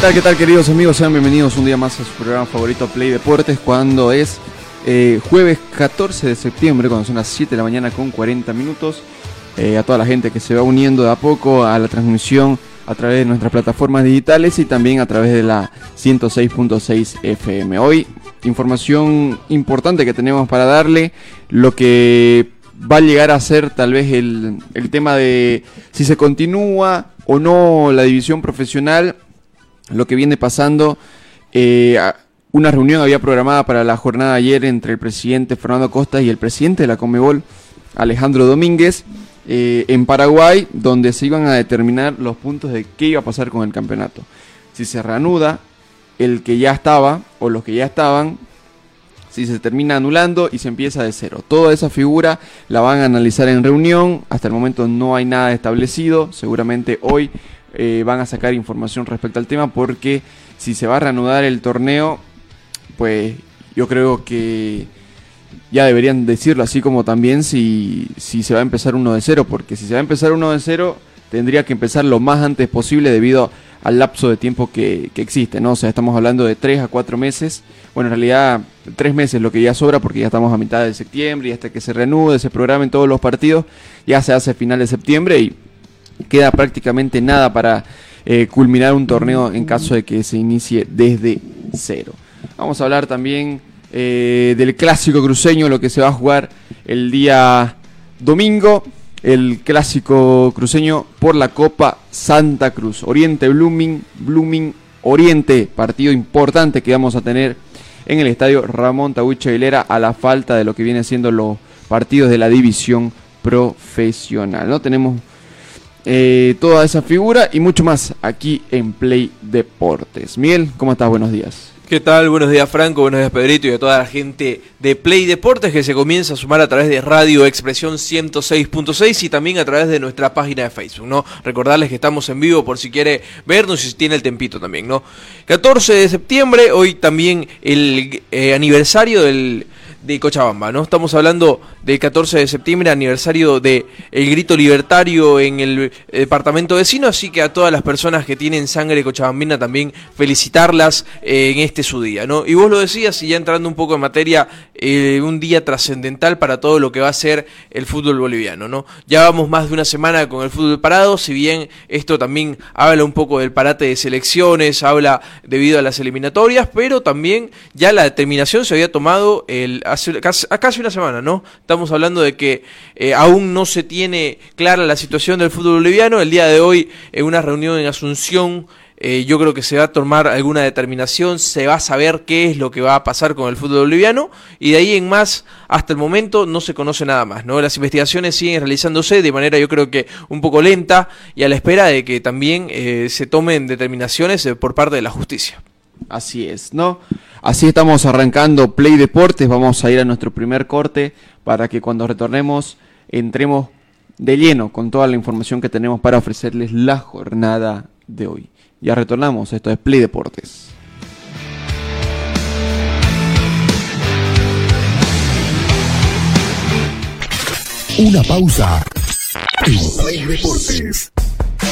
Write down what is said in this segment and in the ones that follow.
Tal, qué tal queridos amigos? Sean bienvenidos un día más a su programa favorito Play Deportes cuando es eh, jueves 14 de septiembre, cuando son las 7 de la mañana con 40 minutos. Eh, a toda la gente que se va uniendo de a poco a la transmisión a través de nuestras plataformas digitales y también a través de la 106.6 FM. Hoy, información importante que tenemos para darle, lo que va a llegar a ser tal vez el, el tema de si se continúa o no la división profesional, lo que viene pasando. Eh, una reunión había programada para la jornada de ayer entre el presidente Fernando Costa y el presidente de la Comebol, Alejandro Domínguez, eh, en Paraguay, donde se iban a determinar los puntos de qué iba a pasar con el campeonato. Si se reanuda el que ya estaba o los que ya estaban, si se termina anulando y se empieza de cero. Toda esa figura la van a analizar en reunión. Hasta el momento no hay nada establecido. Seguramente hoy eh, van a sacar información respecto al tema porque si se va a reanudar el torneo, pues yo creo que ya deberían decirlo así como también si, si se va a empezar uno de cero, porque si se va a empezar uno de cero, tendría que empezar lo más antes posible debido al lapso de tiempo que, que existe, ¿no? O sea, estamos hablando de tres a cuatro meses, bueno, en realidad tres meses lo que ya sobra porque ya estamos a mitad de septiembre y hasta que se reanude, se programen todos los partidos, ya se hace final de septiembre y queda prácticamente nada para eh, culminar un torneo en caso de que se inicie desde cero. Vamos a hablar también eh, del clásico cruceño, lo que se va a jugar el día domingo, el clásico cruceño por la Copa Santa Cruz. Oriente Blooming, Blooming Oriente, partido importante que vamos a tener en el estadio Ramón Tahuicho Aguilera a la falta de lo que viene siendo los partidos de la división profesional. ¿no? Tenemos eh, toda esa figura y mucho más aquí en Play Deportes. Miguel, ¿cómo estás? Buenos días. ¿Qué tal? Buenos días Franco, buenos días Pedrito y a toda la gente de Play Deportes que se comienza a sumar a través de Radio Expresión 106.6 y también a través de nuestra página de Facebook, ¿no? Recordarles que estamos en vivo por si quiere vernos y si tiene el tempito también, ¿no? 14 de septiembre, hoy también el eh, aniversario del de Cochabamba, ¿no? Estamos hablando del 14 de septiembre, aniversario de el grito libertario en el departamento vecino, así que a todas las personas que tienen sangre cochabambina también felicitarlas eh, en este su día, ¿no? Y vos lo decías, y ya entrando un poco en materia, eh, un día trascendental para todo lo que va a ser el fútbol boliviano, ¿no? Ya vamos más de una semana con el fútbol parado, si bien esto también habla un poco del parate de selecciones, habla debido a las eliminatorias, pero también ya la determinación se había tomado el hace casi, casi una semana, ¿no? Estamos hablando de que eh, aún no se tiene clara la situación del fútbol boliviano. El día de hoy, en una reunión en Asunción, eh, yo creo que se va a tomar alguna determinación, se va a saber qué es lo que va a pasar con el fútbol boliviano y de ahí en más, hasta el momento no se conoce nada más, ¿no? Las investigaciones siguen realizándose de manera yo creo que un poco lenta y a la espera de que también eh, se tomen determinaciones eh, por parte de la justicia. Así es, ¿no? Así estamos arrancando Play Deportes. Vamos a ir a nuestro primer corte para que cuando retornemos entremos de lleno con toda la información que tenemos para ofrecerles la jornada de hoy. Ya retornamos, esto es Play Deportes. Una pausa. Play Deportes.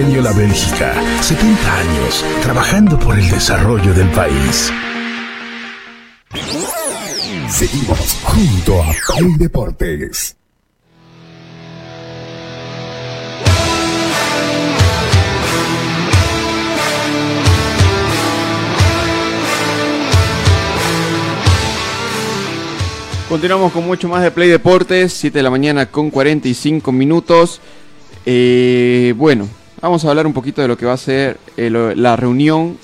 Ingenio La Bélgica, 70 años trabajando por el desarrollo del país. Seguimos junto a Play Deportes. Continuamos con mucho más de Play Deportes, 7 de la mañana con 45 minutos. Eh, bueno, vamos a hablar un poquito de lo que va a ser eh, la reunión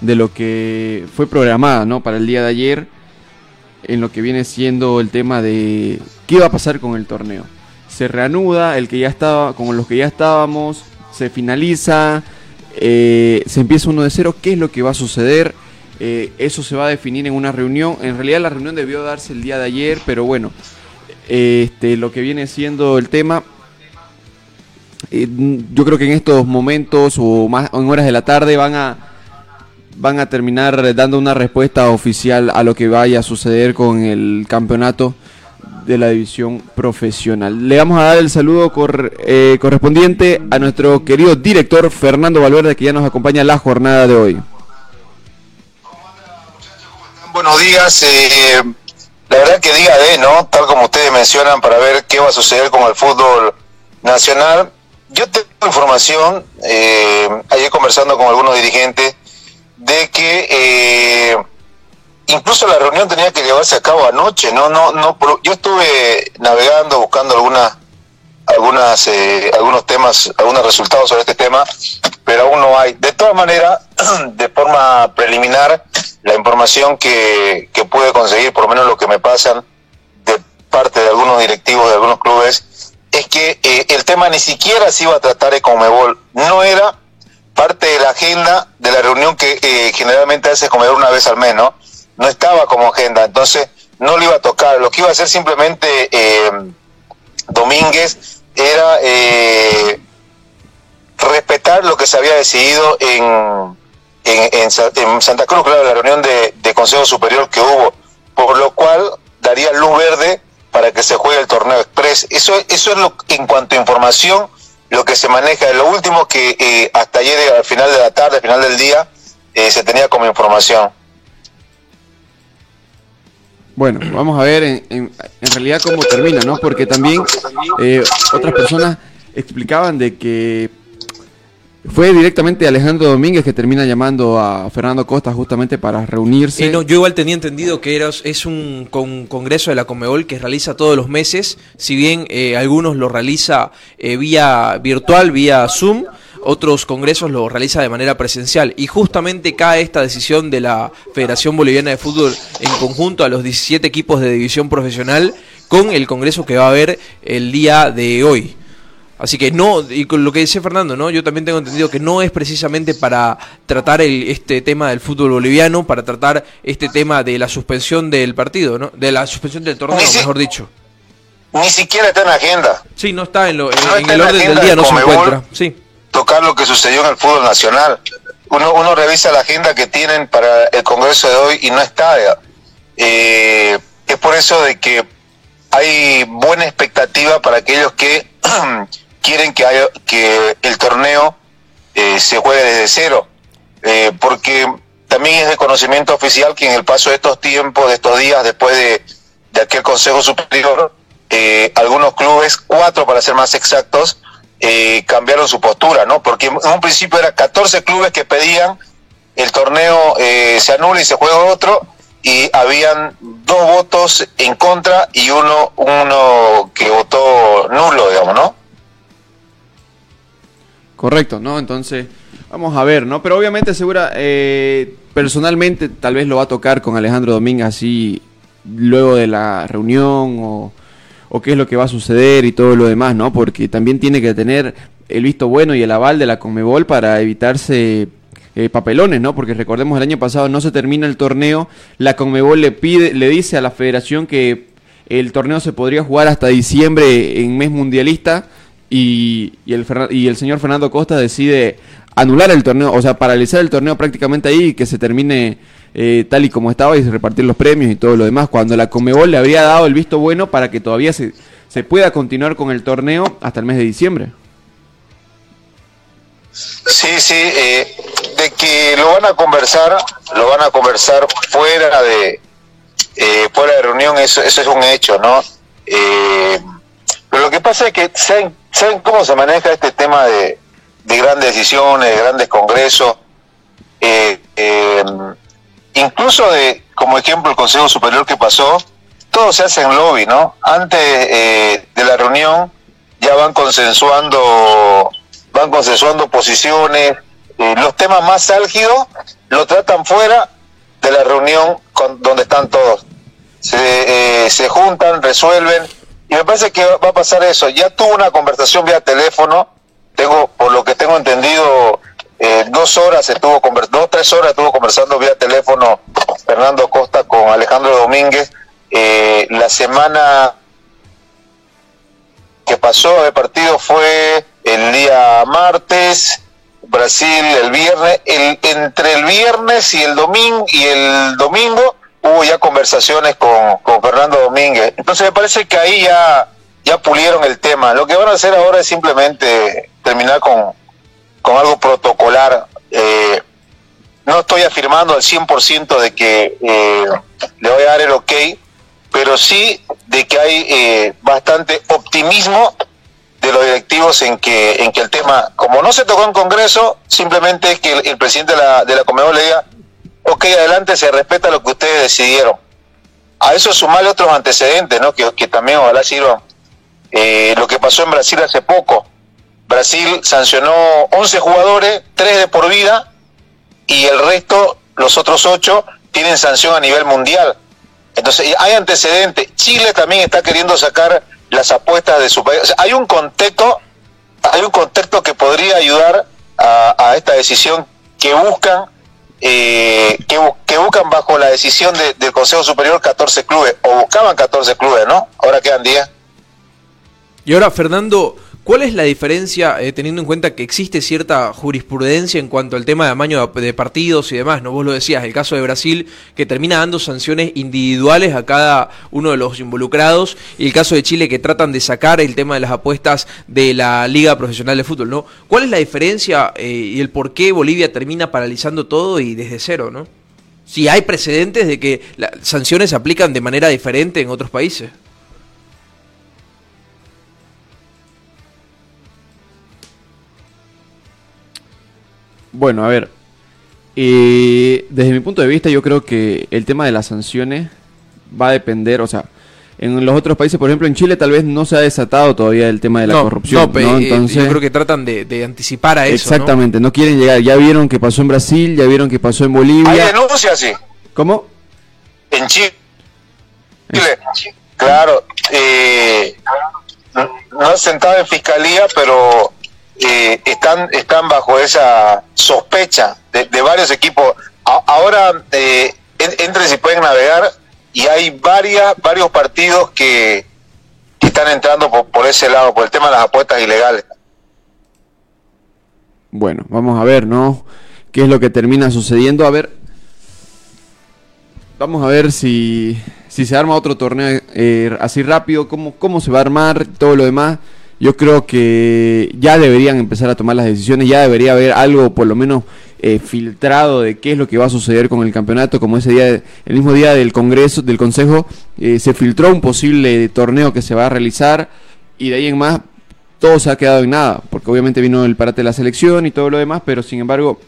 de lo que fue programada ¿no? para el día de ayer, en lo que viene siendo el tema de qué va a pasar con el torneo. Se reanuda el que ya estaba, con los que ya estábamos, se finaliza, eh, se empieza uno de cero, qué es lo que va a suceder. Eh, eso se va a definir en una reunión. En realidad la reunión debió darse el día de ayer, pero bueno, este, lo que viene siendo el tema, eh, yo creo que en estos momentos o más o en horas de la tarde van a van a terminar dando una respuesta oficial a lo que vaya a suceder con el campeonato de la división profesional. Le vamos a dar el saludo cor- eh, correspondiente a nuestro querido director Fernando Valverde que ya nos acompaña la jornada de hoy. Buenos días. eh, la verdad que día de, ¿no? Tal como ustedes mencionan, para ver qué va a suceder con el fútbol nacional. Yo tengo información, eh, ayer conversando con algunos dirigentes, de que eh, incluso la reunión tenía que llevarse a cabo anoche. No, no, no. Yo estuve navegando, buscando algunas, algunas, eh, algunos temas, algunos resultados sobre este tema, pero aún no hay. De todas maneras, de forma preliminar, la información que, que pude conseguir, por lo menos lo que me pasan de parte de algunos directivos de algunos clubes, es que eh, el tema ni siquiera se iba a tratar de Comebol. No era parte de la agenda de la reunión que eh, generalmente hace Comebol una vez al mes, ¿no? No estaba como agenda, entonces no le iba a tocar. Lo que iba a hacer simplemente eh, Domínguez era eh, respetar lo que se había decidido en, en, en Sa- en Santa Cruz, claro, la reunión de Consejo Superior que hubo, por lo cual daría luz verde para que se juegue el torneo express. Eso, eso es lo en cuanto a información, lo que se maneja. Lo último que eh, hasta ayer, al final de la tarde, al final del día, eh, se tenía como información. Bueno, vamos a ver en, realidad cómo termina, ¿no? Porque también eh, otras personas explicaban de que fue directamente Alejandro Domínguez que termina llamando a Fernando Costa justamente para reunirse. Eh, no, yo igual tenía entendido que era, es un con- congreso de la Comebol que realiza todos los meses, si bien eh, algunos lo realiza eh, vía virtual, vía Zoom, otros congresos lo realiza de manera presencial. Y justamente cae esta decisión de la Federación Boliviana de Fútbol en conjunto a los 17 equipos de división profesional con el congreso que va a haber el día de hoy. Así que no, y con lo que dice Fernando, ¿no? Yo también tengo entendido que no es precisamente para tratar el, este tema del fútbol boliviano, para tratar este tema de la suspensión del partido, ¿no? De la suspensión del torneo, si- mejor dicho. Ni siquiera está en la agenda. Sí, no está en, lo, en, No en el orden del día, no se encuentra. Sí. tocar lo que sucedió en el fútbol nacional. Uno, uno revisa la agenda que tienen para el Congreso de hoy y no está. Eh, es por eso de que hay buena expectativa para aquellos que quieren que, haya, que el torneo eh, se juegue desde cero. Eh, porque también es de conocimiento oficial que en el paso de estos tiempos, de estos días, después de, aquel Consejo Superior, eh, algunos clubes, cuatro para ser más exactos, eh, cambiaron su postura, ¿no? Porque en un principio eran 14 clubes que pedían el torneo eh, se anula y se juega otro, y habían dos votos en contra y uno, uno que votó nulo, digamos, ¿no? Correcto, ¿no? Entonces, vamos a ver, ¿no? Pero obviamente, segura, eh, personalmente, tal vez lo va a tocar con Alejandro Domínguez así luego de la reunión o, qué es lo que va a suceder y todo lo demás, ¿no? Porque también tiene que tener el visto bueno y el aval de la Conmebol para evitarse eh, papelones, ¿no? Porque recordemos el año pasado no se termina el torneo, la Conmebol le pide, le dice a la Federación que el torneo se podría jugar hasta diciembre en mes mundialista y, el, y el señor Fernando Costa decide anular el torneo, o sea, paralizar el torneo prácticamente ahí y que se termine eh, tal y como estaba y repartir los premios y todo lo demás, cuando la Comebol le habría dado el visto bueno para que todavía se, se pueda continuar con el torneo hasta el mes de diciembre. Sí, sí, eh, de que lo van a conversar, lo van a conversar fuera de eh, fuera de reunión, eso, eso es un hecho, ¿no? Eh, pero lo que pasa es que saben, cómo se maneja este tema de, de grandes decisiones, de grandes congresos, eh, eh, incluso de, como ejemplo, el Consejo Superior que pasó, todo se hace en lobby, ¿no? Antes eh, de la reunión ya van consensuando, van consensuando posiciones, eh, los temas más álgidos lo tratan fuera de la reunión con, donde están todos. Se, se juntan, resuelven, y me parece que va a pasar eso. Ya tuvo una conversación vía teléfono, tengo, por lo que tengo entendido, eh, dos horas estuvo dos tres horas estuvo conversando vía teléfono Fernando Costa con Alejandro Domínguez Eh, la semana que pasó el partido fue el día martes Brasil el viernes el, entre el viernes y el domingo y el domingo hubo ya conversaciones con, con Fernando Domínguez entonces me parece que ahí ya ya pulieron el tema lo que van a hacer ahora es simplemente terminar con con algo protocolar. Eh, no estoy afirmando al 100% de que eh, le voy a dar el ok, pero sí de que hay eh, bastante optimismo de los directivos en que en que el tema, como no se tocó en Congreso, simplemente es que el, presidente de la, de la Conmebol le diga, ok, adelante, se respeta lo que ustedes decidieron. A eso sumarle otros antecedentes, ¿no? que, también ojalá sirvan. Eh, lo que pasó en Brasil hace poco, Brasil sancionó 11 jugadores, 3 de por vida, y el resto, los otros 8, tienen sanción a nivel mundial. Entonces, hay antecedentes. Chile también está queriendo sacar las apuestas de su país. Hay un contexto, hay un contexto que podría ayudar a, a esta decisión que buscan, eh, que, que buscan bajo la decisión de- del Consejo Superior 14 clubes, o buscaban 14 clubes, ¿no? Ahora quedan 10. Y ahora, Fernando, ¿cuál es la diferencia, eh, teniendo en cuenta que existe cierta jurisprudencia en cuanto al tema de amaño de partidos y demás? ¿no? Vos lo decías, el caso de Brasil, que termina dando sanciones individuales a cada uno de los involucrados, y el caso de Chile, que tratan de sacar el tema de las apuestas de la Liga Profesional de Fútbol, ¿no? ¿Cuál es la diferencia eh, y el por qué Bolivia termina paralizando todo y desde cero, ¿no? Si hay precedentes de que las sanciones se aplican de manera diferente en otros países. Bueno, a ver. eh, desde mi punto de vista, yo creo que el tema de las sanciones va a depender, o sea, en los otros países, por ejemplo, en Chile tal vez no se ha desatado todavía el tema de la no, corrupción. no, ¿no? eh, Entonces, yo creo que tratan de, de anticipar a eso. exactamente, ¿no? quieren llegar. Ya vieron que pasó en Brasil, ya vieron que pasó en Hay Bolivia. denuncias, sí. ¿Cómo? En Chile. Claro. Eh, no no han sentado en fiscalía, pero eh, están, están bajo esa sospecha de, varios equipos. Ahora eh, en- entren si pueden navegar y hay varias, varios partidos que, que están entrando por, por ese lado, por el tema de las apuestas ilegales. Bueno, vamos a ver, ¿no? ¿Qué es lo que termina sucediendo? A ver. Vamos a ver si, si se arma otro torneo eh, así rápido, cómo, cómo se va a armar, todo lo demás. Yo creo que ya deberían empezar a tomar las decisiones, ya debería haber algo por lo menos eh, filtrado de qué es lo que va a suceder con el campeonato, como ese día, el mismo día del Congreso, del Consejo, eh, se filtró un posible torneo que se va a realizar y de ahí en más todo se ha quedado en nada, porque obviamente vino el parate de la selección y todo lo demás, pero sin embargo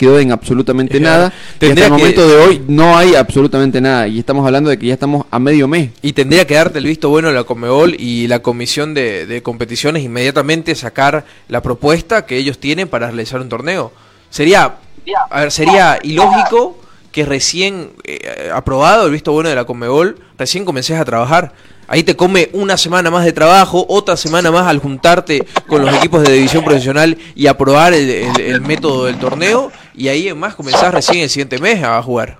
quedó en absolutamente nada. Y hasta el que- momento de hoy no hay absolutamente nada. Y estamos hablando de que ya estamos a medio mes. Y tendría que darte el visto bueno la Conmebol y la Comisión de, de Competiciones inmediatamente sacar la propuesta que ellos tienen para realizar un torneo. Sería, a ver, sería ilógico que recién eh, aprobado el visto bueno de la Conmebol, recién comences a trabajar. Ahí te come una semana más de trabajo, otra semana más al juntarte con los equipos de división profesional y aprobar el, el- el método del torneo. Y ahí en más comenzás recién el siguiente mes a jugar.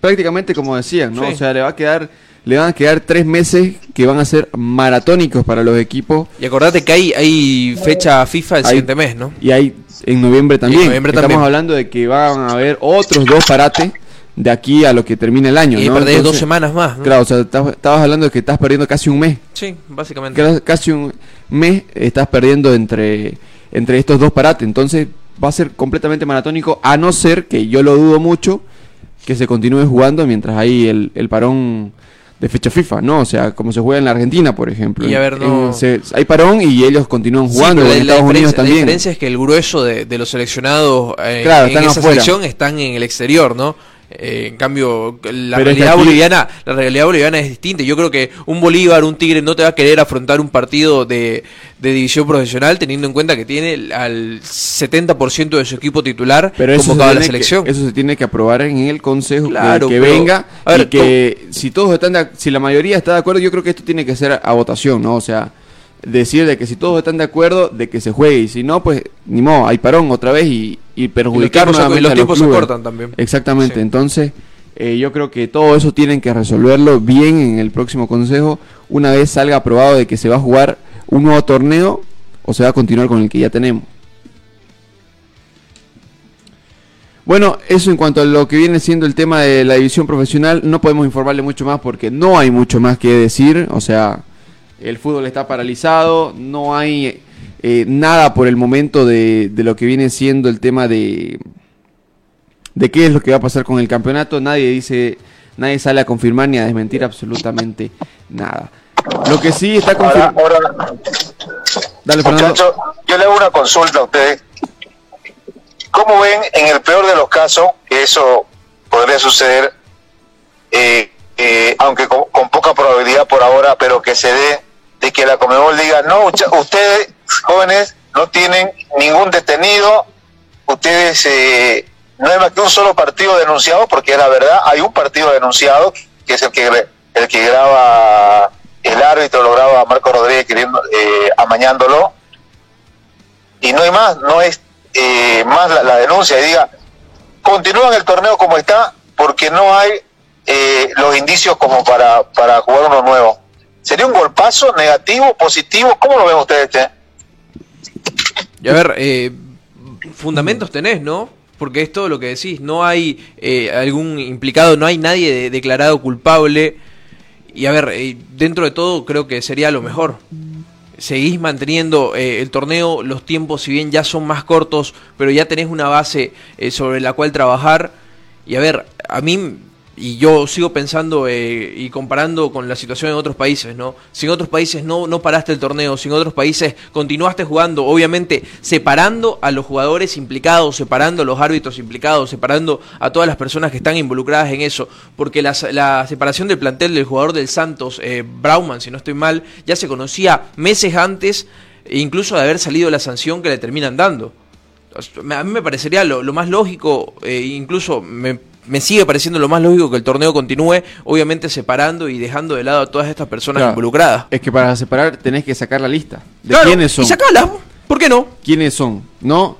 Prácticamente como decían, ¿no? Sí. O sea, le va a quedar, le van a quedar tres meses que van a ser maratónicos para los equipos. Y acordate que hay, hay fecha FIFA el Hay- siguiente mes, ¿no? Y hay en noviembre también. noviembre Estamos también. hablando de que van a haber otros dos parates de aquí a lo que termine el año. Y ¿no? perdés dos semanas más, ¿no? Claro, o sea, estabas hablando de que estás perdiendo casi un mes. Sí, básicamente. Ca- Casi un mes estás perdiendo entre, entre estos dos parates. Entonces va a ser completamente maratónico, a no ser que yo lo dudo mucho que se continúe jugando mientras hay el, el parón de fecha FIFA, ¿no? O sea, como se juega en la Argentina, por ejemplo. Y a ver, no- En- se- hay parón y ellos continúan jugando en la, Estados Unidos diferencia, la también. diferencia es que el grueso de, de los seleccionados eh, Claro, en esa afuera. selección están en el exterior, ¿no? Eh, en cambio, la Pero realidad aquí- boliviana, la realidad boliviana es distinta. Yo creo que un Bolívar, un Tigre, no te va a querer afrontar un partido de, de división profesional teniendo en cuenta que tiene al 70% de su equipo titular Pero convocado a la que, selección. eso se tiene que aprobar en el consejo que- Claro, que, pero- venga a ver, y que si todos están de si la mayoría está de acuerdo, yo creo que esto tiene que ser a votación, ¿no? O sea, decir de que si todos están de acuerdo de que se juegue y si no, pues ni modo, hay parón otra vez y, y perjudicar tiempos se- los a tiempos se cortan también. Exactamente, Sí. entonces eh, yo creo que todo eso tienen que resolverlo bien en el próximo consejo una vez salga aprobado de que se va a jugar un nuevo torneo o se va a continuar con el que ya tenemos. Bueno, eso en cuanto a lo que viene siendo el tema de la división profesional, no podemos informarle mucho más porque no hay mucho más que decir, o sea, el fútbol está paralizado, no hay eh, nada por el momento de, de lo que viene siendo el tema de, de qué es lo que va a pasar con el campeonato, nadie dice, nadie sale a confirmar ni a desmentir absolutamente nada. Lo que sí está confirmado... ahora Dale, muchachos, yo le hago una consulta a ustedes. ¿Cómo ven en el peor de los casos que eso podría suceder, eh, eh, aunque con, con poca probabilidad por ahora, pero que se dé de que la Comebol diga, no, ustedes jóvenes no tienen ningún detenido, ustedes eh, no hay más que un solo partido denunciado, porque es la verdad, hay un partido denunciado, que es el que, el que graba el árbitro, lo graba Marco Rodríguez queriendo, eh, amañándolo, y no hay más, no es eh, más la, la denuncia, y diga, continúan el torneo como está, porque no hay eh, los indicios como para, para jugar uno nuevo. ¿Sería un golpazo negativo, positivo? ¿Cómo lo ven ustedes? Y a ver, eh, fundamentos tenés, ¿no? Porque es todo lo que decís, no hay eh, algún implicado, no hay nadie de- declarado culpable. Y a ver, eh, dentro de todo creo que sería lo mejor. Seguís manteniendo eh, el torneo, los tiempos si bien ya son más cortos, pero ya tenés una base eh, sobre la cual trabajar. Y a ver, a mí, y yo sigo pensando eh, y comparando con la situación en otros países, ¿no? Si en otros países no, no paraste el torneo, si en otros países continuaste jugando, obviamente separando a los jugadores implicados, separando a los árbitros implicados, separando a todas las personas que están involucradas en eso, porque la, la separación del plantel del jugador del Santos, eh, Brauman, si no estoy mal, ya se conocía meses antes, e incluso de haber salido la sanción que le terminan dando. A mí me parecería lo, lo más lógico, eh, incluso me, me sigue pareciendo lo más lógico que el torneo continúe, obviamente separando y dejando de lado a todas estas personas Claro. involucradas. Es que para separar tenés que sacar la lista de Claro, quiénes son. Y sacala, ¿por qué no? quiénes son, ¿no?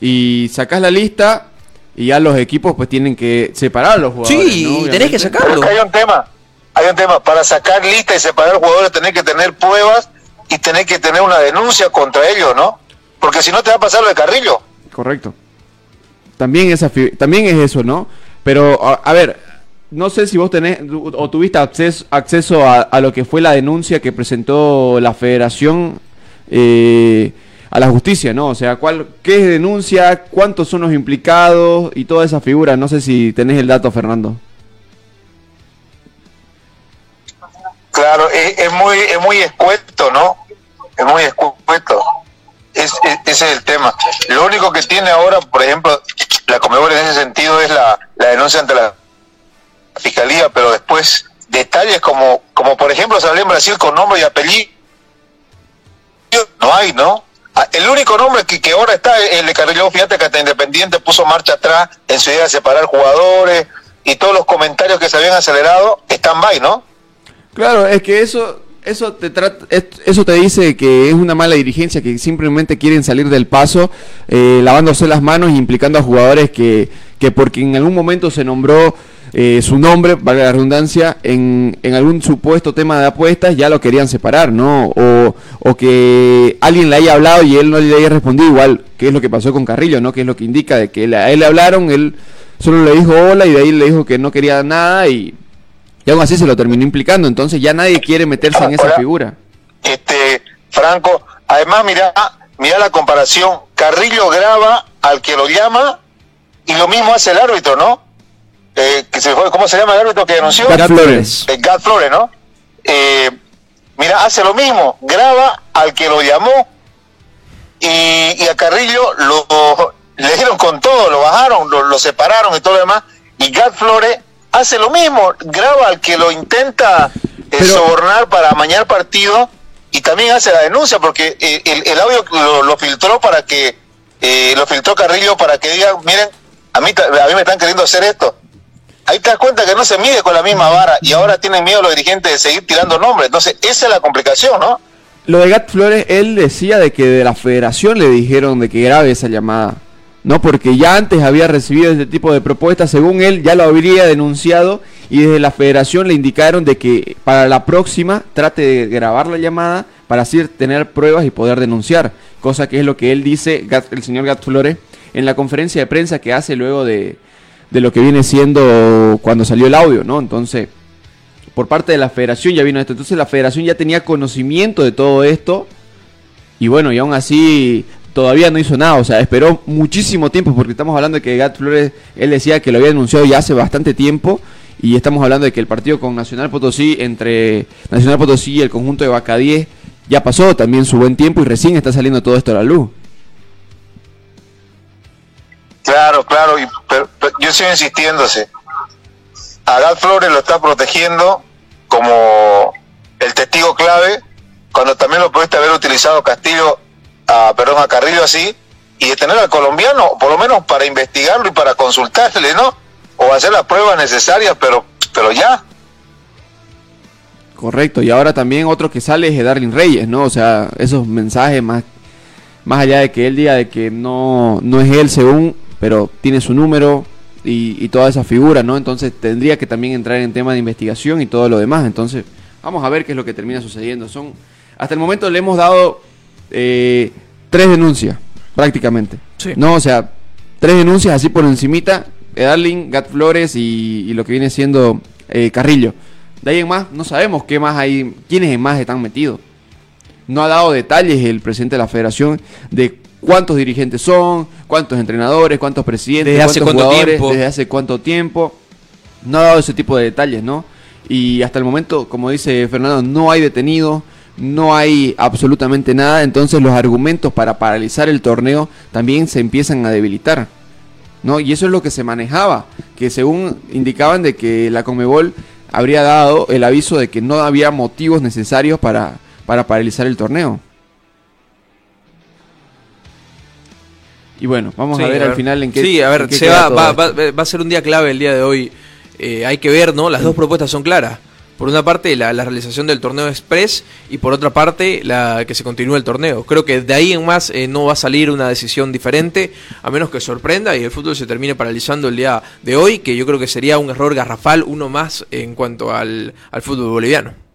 Y sacás la lista y ya los equipos pues tienen que separar a los jugadores. Sí, tenés que sacarlo. Hay un tema, hay un tema. Para sacar lista y separar jugadores tenés que tener pruebas y tenés que tener una denuncia contra ellos, ¿no? Porque si no te va a pasar lo de Carrillo. Correcto. También, esa también es eso, ¿no? Pero, a, ver, no sé si vos tenés o tuviste acceso, acceso a, a lo que fue la denuncia que presentó la federación eh, a la justicia, ¿no? O sea, ¿cuál, ¿qué es denuncia? ¿Cuántos son los implicados? Y toda esa figura. No sé si tenés el dato, Fernando. Claro, es, es muy es muy escueto, ¿no? Es muy escueto. Es, es- ese es el tema. Lo único que tiene ahora, por ejemplo, la Comebol en ese sentido es la, la denuncia ante la fiscalía, pero después detalles como, como por ejemplo salió en Brasil con nombre y apellido, no hay, ¿no? Ah, El único nombre que, que ahora está es el de Carrillo, fíjate que hasta Independiente puso marcha atrás en su idea de separar jugadores y todos los comentarios que se habían acelerado están by, ¿no? Claro, es que eso, Eso te trata, es- eso te dice que es una mala dirigencia, que simplemente quieren salir del paso, eh, lavándose las manos, implicando a jugadores que, que porque en algún momento se nombró eh, su nombre, valga la redundancia, en, algún supuesto tema de apuestas, ya lo querían separar, ¿no? O, o que alguien le haya hablado y él no le haya respondido igual, que es lo que pasó con Carrillo, ¿no? Que es lo que indica de que a él le hablaron, él solo le dijo hola y de ahí le dijo que no quería nada y, y aún así se lo terminó implicando. Entonces ya nadie quiere meterse en esa figura. este Franco. Además, mira, mira la comparación. Carrillo graba al que lo llama y lo mismo hace el árbitro, ¿no? Eh, que se fue, ¿Cómo se llama el árbitro que denunció? Gat Flores. Eh, Gat Flores, ¿no? Eh, mira, hace lo mismo. Graba al que lo llamó y, y a Carrillo lo, le dieron con todo, lo bajaron, lo, lo separaron y todo lo demás. Y Gat Flores hace lo mismo, graba al que lo intenta eh, Pero- sobornar para amañar partido y también hace la denuncia porque eh, el, el audio lo, lo filtró para que eh, lo filtró Carrillo para que digan, miren, a mí, a mí me están queriendo hacer esto. Ahí te das cuenta que no se mide con la misma vara y ahora tienen miedo los dirigentes de seguir tirando nombres. Entonces, esa es la complicación, ¿no? Lo de Gat Flores, él decía de que de la federación le dijeron de que grabe esa llamada. No, porque ya antes había recibido este tipo de propuestas, según él ya lo habría denunciado y desde la federación le indicaron de que para la próxima trate de grabar la llamada para así tener pruebas y poder denunciar, cosa que es lo que él dice, el señor Gat Flores, en la conferencia de prensa que hace luego de, de lo que viene siendo cuando salió el audio, ¿no? Entonces, por parte de la federación ya vino esto. Entonces la federación ya tenía conocimiento de todo esto. Y bueno, y aún así todavía no hizo nada. O sea, esperó muchísimo tiempo porque estamos hablando de que Gat Flores, él decía que lo había anunciado ya hace bastante tiempo. Y estamos hablando de que el partido con Nacional Potosí, entre Nacional Potosí y el conjunto de 10, ya pasó también su buen tiempo y recién está saliendo todo esto a la luz. Claro, claro, y, pero- yo sigo insistiéndose. A Gal Flores lo está protegiendo como el testigo clave, cuando también lo pudiste haber utilizado Castillo, a, perdón, a Carrillo así, y detener al colombiano, por lo menos para investigarlo y para consultarle, ¿no? O hacer las pruebas necesarias, pero, pero ya. Correcto, y ahora también otro que sale es Darlin Reyes, ¿no? O sea, esos mensajes más, más allá de que él diga de que no, no es él según, pero tiene su número y, y toda esa figura, ¿no? Entonces tendría que también entrar en tema de investigación y todo lo demás. Entonces, vamos a ver qué es lo que termina sucediendo. Son, hasta el momento le hemos dado eh, tres denuncias, prácticamente. Sí. No, o sea, tres denuncias así por encimita, Darling, Gat Flores y, y lo que viene siendo eh, Carrillo. De ahí en más, no sabemos qué más hay, quiénes en más están metidos. No ha dado detalles el presidente de la federación de cuántos dirigentes son, cuántos entrenadores, cuántos presidentes, Desde hace cuántos cuánto jugadores, tiempo. desde hace cuánto tiempo. No ha dado ese tipo de detalles, ¿no? Y hasta el momento, como dice Fernando, no hay detenidos, no hay absolutamente nada, entonces los argumentos para paralizar el torneo también se empiezan a debilitar. ¿no? Y eso es lo que se manejaba, que según indicaban de que la Conmebol habría dado el aviso de que no había motivos necesarios para, para paralizar el torneo. Y bueno, vamos Sí, a ver al final en qué Sí, a ver, se va a ser un día clave el día de hoy. Eh, hay que ver, ¿no? Las dos propuestas son claras. Por una parte, la, la realización del torneo express y por otra parte, la que se continúe el torneo. Creo que de ahí en más eh, no va a salir una decisión diferente, a menos que sorprenda y el fútbol se termine paralizando el día de hoy, que yo creo que sería un error garrafal, uno más en cuanto al, al fútbol boliviano.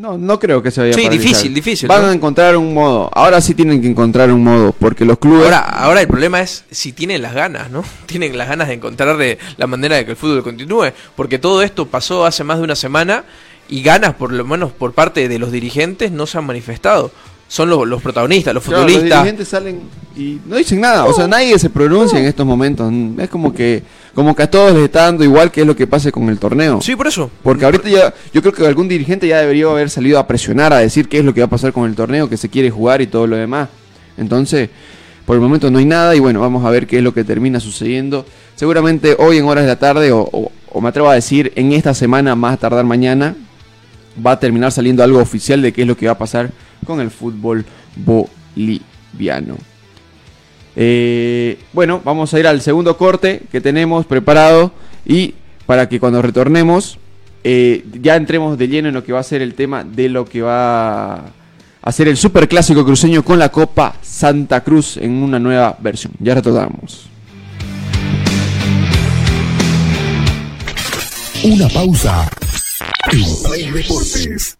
No, no creo que se vaya a Sí, paralizar. difícil, difícil, Van ¿no? a encontrar un modo. Ahora sí tienen que encontrar un modo, porque los clubes... Ahora, ahora el problema es si tienen las ganas, ¿no? Tienen las ganas de encontrar de la manera de que el fútbol continúe, porque todo esto pasó hace más de una semana y ganas, por lo menos por parte de los dirigentes, no se han manifestado. Son los, los protagonistas, los Claro, los futbolistas. dirigentes salen y no dicen nada, o sea, nadie se pronuncia en estos momentos. Es como que como que a todos les está dando igual que es lo que pase con el torneo. Sí, por eso. Porque ahorita ya, yo creo que algún dirigente ya debería haber salido a presionar, a decir qué es lo que va a pasar con el torneo, que se quiere jugar y todo lo demás. Entonces, por el momento no hay nada y bueno, vamos a ver qué es lo que termina sucediendo. Seguramente hoy en horas de la tarde, o, o- o me atrevo a decir en esta semana, más a tardar mañana, va a terminar saliendo algo oficial de qué es lo que va a pasar con el fútbol boliviano. Eh, bueno, vamos a ir al segundo corte que tenemos preparado y para que cuando retornemos eh, ya entremos de lleno en lo que va a ser el tema de lo que va a ser el super clásico cruceño con la Copa Santa Cruz en una nueva versión. Ya retornamos. Una pausa. Deportes.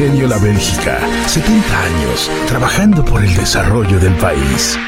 La Bélgica, 70 años trabajando por el desarrollo del país.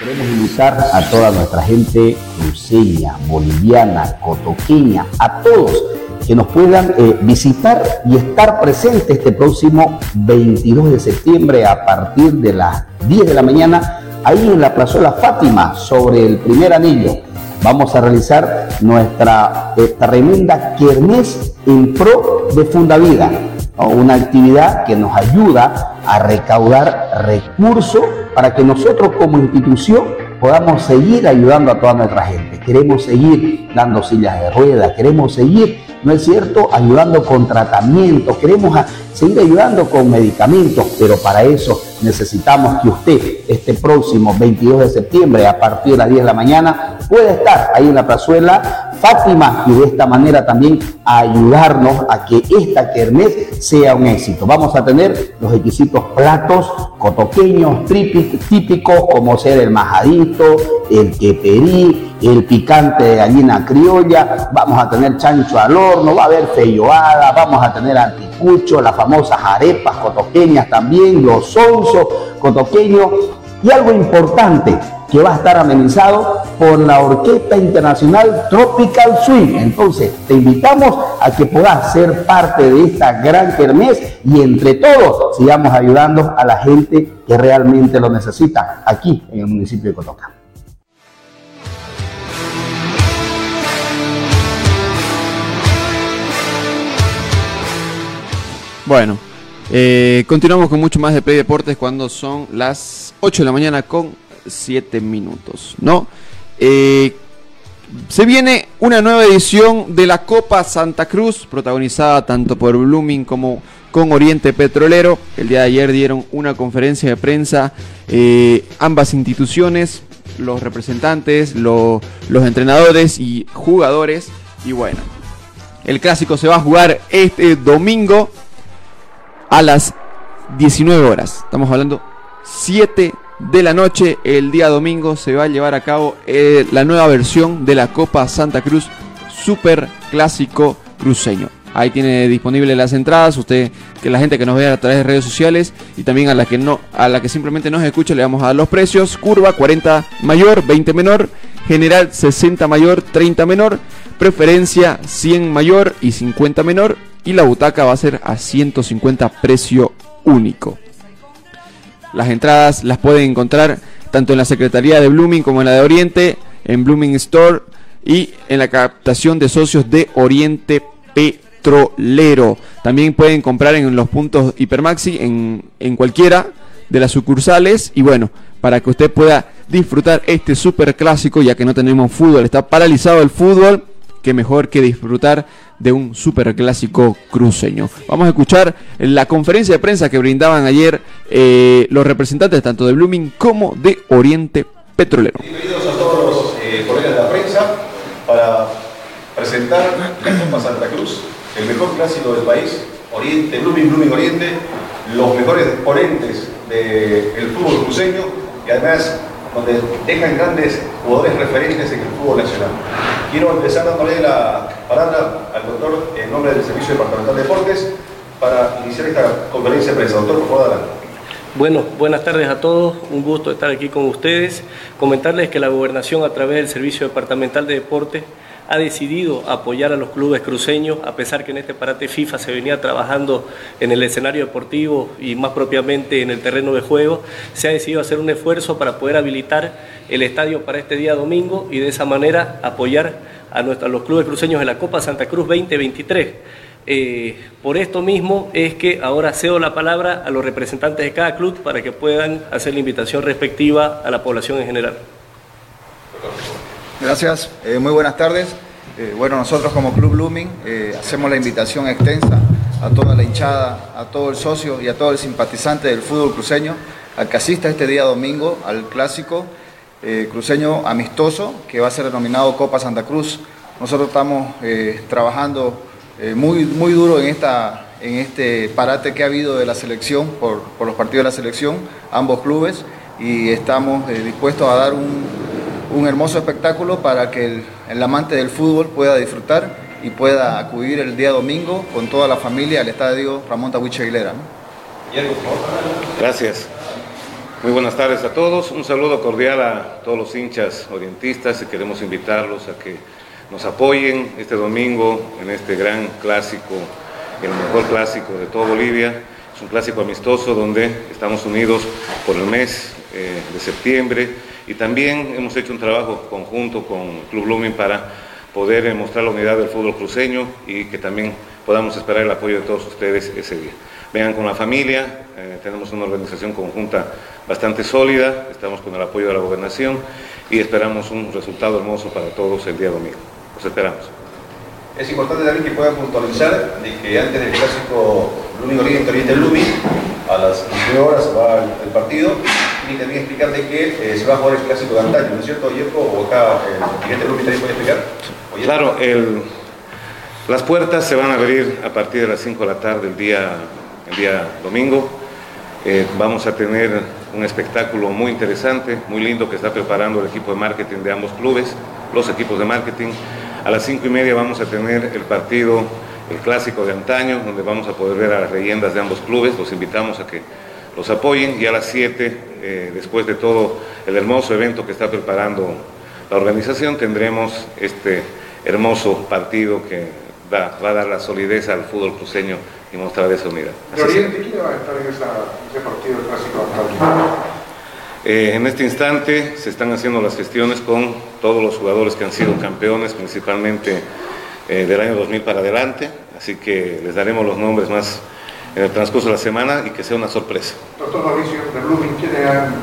Queremos invitar a toda nuestra gente cruceña, boliviana, cotoqueña, a todos que nos puedan eh, visitar y estar presentes este próximo 22 de septiembre a partir de las 10 de la mañana, ahí en la plazuela Fátima, sobre el primer anillo. Vamos a realizar nuestra tremenda kermés en pro de Fundavida. Una actividad que nos ayuda a recaudar recursos para que nosotros como institución podamos seguir ayudando a toda nuestra gente. Queremos seguir dando sillas de ruedas, queremos seguir, ¿no es cierto?, ayudando con tratamientos, queremos seguir ayudando con medicamentos, pero para eso necesitamos que usted este próximo 22 de septiembre a partir de las 10 de la mañana pueda estar ahí en la plazuela Fátima y de esta manera también ayudarnos a que esta kermés sea un éxito. Vamos a tener los exquisitos platos cotoqueños típicos como ser el majadito, el queperí, el picante de gallina criolla, vamos a tener chancho al horno, va a haber feyoada, vamos a tener anticucho, las famosas arepas cotoqueñas también, los sonsos cotoqueños y algo importante que va a estar amenizado por la Orquesta Internacional Tropical Swing. Entonces, te invitamos a que puedas ser parte de esta gran kermés y entre todos sigamos ayudando a la gente que realmente lo necesita aquí en el municipio de Cotoca. Bueno, eh, continuamos con mucho más de Play Deportes cuando son las 8 de la mañana con 7 minutos, ¿no? Eh, se viene una nueva edición de la Copa Santa Cruz, protagonizada tanto por Blooming como con Oriente Petrolero. El día de ayer dieron una conferencia de prensa eh, ambas instituciones, los representantes, lo- los entrenadores y jugadores. Y bueno, el clásico se va a jugar este domingo a las 19 horas. Estamos hablando 7 de la noche. El día domingo se va a llevar a cabo eh, la nueva versión de la Copa Santa Cruz Super Clásico Cruceño. Ahí tiene disponible las entradas. Usted, que la gente que nos vea a través de redes sociales y también a la que no, a la que simplemente nos escucha, le vamos a dar los precios. Curva 40 mayor, 20 menor. General 60 mayor, 30 menor. Preferencia 100 mayor y 50 menor. Y la butaca va a ser a 150 precio único. Las entradas las pueden encontrar tanto en la Secretaría de Blooming como en la de Oriente, en Blooming Store y en la captación de socios de Oriente Petrolero. También pueden comprar en los puntos Hipermaxi en, en cualquiera de las sucursales y bueno, para que usted pueda disfrutar este super clásico ya que no tenemos fútbol, está paralizado el fútbol, que mejor que disfrutar de un super clásico cruceño. Vamos a escuchar la conferencia de prensa que brindaban ayer eh, los representantes tanto de Blooming como de Oriente Petrolero. Bienvenidos a todos los eh, colegas de la prensa para presentar la Copa Santa Cruz, el mejor clásico del país, Oriente, Blooming, Blooming Oriente, los mejores exponentes del fútbol cruceño y además donde dejan grandes jugadores referentes en el fútbol nacional. Quiero empezar dándole la palabra al doctor en nombre del Servicio Departamental de Deportes para iniciar esta conferencia de prensa. Doctor, por favor, adelante. Bueno, buenas tardes a todos, un gusto estar aquí con ustedes. Comentarles que la gobernación a través del Servicio Departamental de Deportes ha decidido apoyar a los clubes cruceños, a pesar que en este parate FIFA se venía trabajando en el escenario deportivo y más propiamente en el terreno de juego, se ha decidido hacer un esfuerzo para poder habilitar el estadio para este día domingo y de esa manera apoyar a, los clubes cruceños de la Copa Santa Cruz 2023. Eh, por esto mismo es que ahora cedo la palabra a los representantes de cada club para que puedan hacer la invitación respectiva a la población en general. Gracias, eh, muy buenas tardes. Eh, bueno, nosotros como Club Blooming eh, hacemos la invitación extensa a toda la hinchada, a todo el socio y a todo el simpatizante del fútbol cruceño a que asista este día domingo al clásico cruceño amistoso que va a ser denominado Copa Santa Cruz. Nosotros estamos trabajando muy, muy duro en, esta, en este parate que ha habido de la selección, por, por los partidos de la selección, ambos clubes, y estamos dispuestos a dar un, un hermoso espectáculo para que el, el amante del fútbol pueda disfrutar y pueda acudir el día domingo con toda la familia al estadio Ramón Tahuiche Aguilera. ¿no? Gracias. Muy buenas tardes a todos. Un saludo cordial a todos los hinchas orientistas y queremos invitarlos a que nos apoyen este domingo en este gran clásico, el mejor clásico de toda Bolivia. Es un clásico amistoso donde estamos unidos por el mes eh, de septiembre y también hemos hecho un trabajo conjunto con Club Blooming para poder eh, mostrar la unidad del fútbol cruceño y que también podamos esperar el apoyo de todos ustedes ese día. Vengan con la familia, eh, tenemos una organización conjunta bastante sólida, estamos con el apoyo de la gobernación y esperamos un resultado hermoso para todos el día domingo. Los esperamos. Es importante también que puedan puntualizar de que antes del clásico Blooming Oriente Oriente Blooming, a las 19 horas va el partido y explicar de que eh, se va a jugar el clásico de antaño, ¿no es cierto, Yerko? O acá el dirigente Blooming también puede explicar. Claro, las puertas se van a abrir a partir de las 5 de la tarde el día, el día domingo. Eh, vamos a tener un espectáculo muy interesante, muy lindo que está preparando el equipo de marketing de ambos clubes, los equipos de marketing. A las 5 y media vamos a tener el partido, el clásico de antaño, donde vamos a poder ver a las leyendas de ambos clubes. Los invitamos a que los apoyen y a las 7, eh, después de todo el hermoso evento que está preparando la organización, tendremos este hermoso partido que da- va a dar la solidez al fútbol cruceño y mostrar esa unidad. Así ¿De sea. Oriente quién va a estar en esa- ese partido clásico de antaño? Eh, en este instante se están haciendo las gestiones con todos los jugadores que han sido campeones, principalmente eh, del año 2000 para adelante, así que les daremos los nombres más en el transcurso de la semana y que sea una sorpresa. Doctor Mauricio de Blooming, ¿quiénes han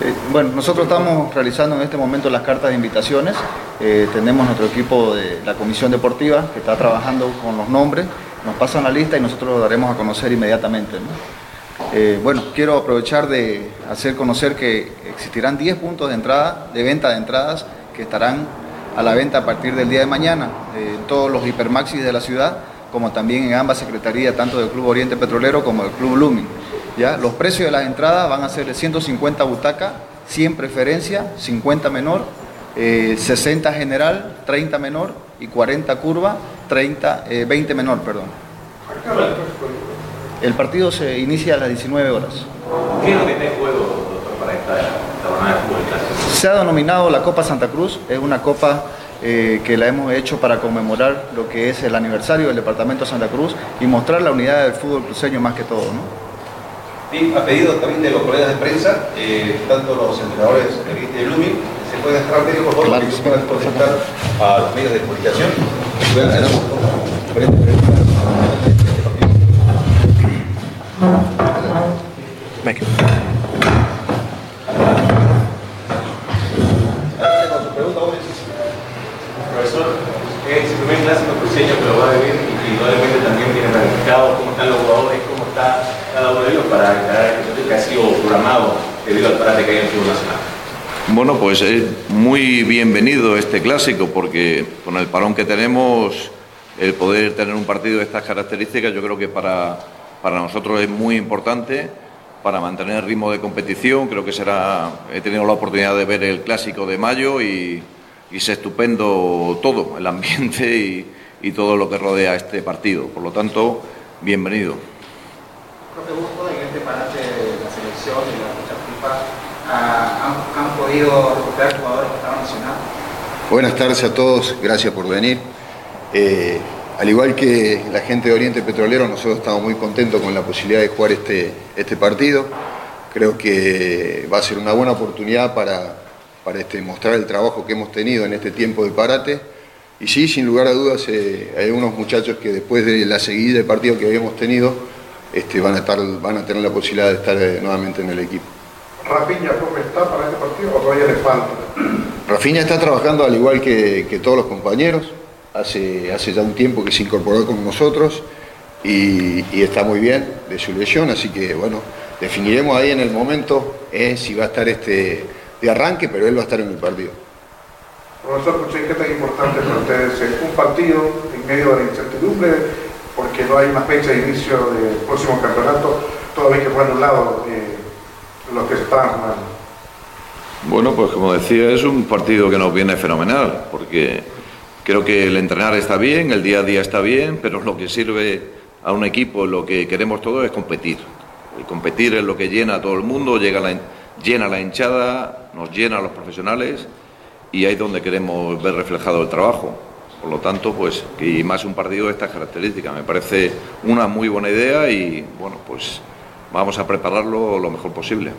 Eh, bueno, nosotros estamos realizando en este momento las cartas de invitaciones. Eh, tenemos nuestro equipo de la comisión deportiva que está trabajando con los nombres. Nos pasan la lista y nosotros lo daremos a conocer inmediatamente. ¿no? Eh, bueno, quiero aprovechar de hacer conocer que existirán 10 puntos de entrada, de venta de entradas, que estarán a la venta a partir del día de mañana eh, en todos los hipermaxis de la ciudad, como también en ambas secretarías, tanto del Club Oriente Petrolero como del Club Blooming. ¿ya? Los precios de las entradas van a ser de 150 butacas, 100 preferencia, 50 menor, eh, 60 general, 30 menor y 40 curva, 30, eh, 20 menor, perdón. El partido se inicia a las 19 horas. ¿Qué es lo que está en juego, doctor, para esta, esta jornada de fútbol? Se ha denominado la Copa Santa Cruz, es una copa eh, que la hemos hecho para conmemorar lo que es el aniversario del Departamento de Santa Cruz y mostrar la unidad del fútbol cruceño más que todo. ¿no? Bien, a pedido también de los colegas de prensa, eh, tanto los entrenadores de Blooming, se pueden entrar medio, por favor, para que se puedan conectar a los medios de comunicación. Pueden hacer frente- frente a este partido. Adelante con su pregunta, Boris. Profesor, es el primer clásico cruceño que lo va a vivir indudablemente también tiene planificado cómo están los jugadores, cómo está cada uno de ellos para encarar el partido que ha sido programado debido al parate que hay en el fútbol nacional. Bueno, pues es muy bienvenido este clásico porque con el parón que tenemos, el poder tener un partido de estas características yo creo que para, para nosotros es muy importante para mantener el ritmo de competición. Creo que será, he tenido la oportunidad de ver el clásico de mayo y, y es estupendo todo, el ambiente y, y todo lo que rodea este partido. Por lo tanto, bienvenido. Profe Busco, en este parate de la selección y la fecha FIFA, ah, ¿han, han podido recuperar jugadores que estaban lesionados? Buenas tardes a todos, gracias por venir. Eh, al igual que la gente de Oriente Petrolero, nosotros estamos muy contentos con la posibilidad de jugar este, este partido. Creo que va a ser una buena oportunidad para, para este, mostrar el trabajo que hemos tenido en este tiempo de parate. Y sí, sin lugar a dudas, eh, hay unos muchachos que después de la seguida de partido que habíamos tenido, este, van, a estar, van a tener la posibilidad de estar eh, nuevamente en el equipo. ¿Rapiña profe, está para este partido o todavía le falta? Rafinha está trabajando al igual que, que todos los compañeros. Hace, hace ya un tiempo que se incorporó con nosotros y, y está muy bien de su lesión, así que bueno, definiremos ahí en el momento eh, si va a estar este de arranque, pero él va a estar en el partido. Profesor Puché, ¿qué tan importante para ustedes es un partido en medio de la incertidumbre? Porque no hay una fecha de inicio del próximo campeonato, todavía que fue anulado eh, los que se estaban jugando. Bueno, pues como decía, es un partido que nos viene fenomenal, porque creo que el entrenar está bien, el día a día está bien, pero lo que sirve a un equipo, lo que queremos todos es competir. Y competir es lo que llena a todo el mundo, llega la, llena la hinchada, nos llena a los profesionales y ahí es donde queremos ver reflejado el trabajo. Por lo tanto, pues, y más un partido de estas características. Me parece una muy buena idea y, bueno, pues vamos a prepararlo lo mejor posible.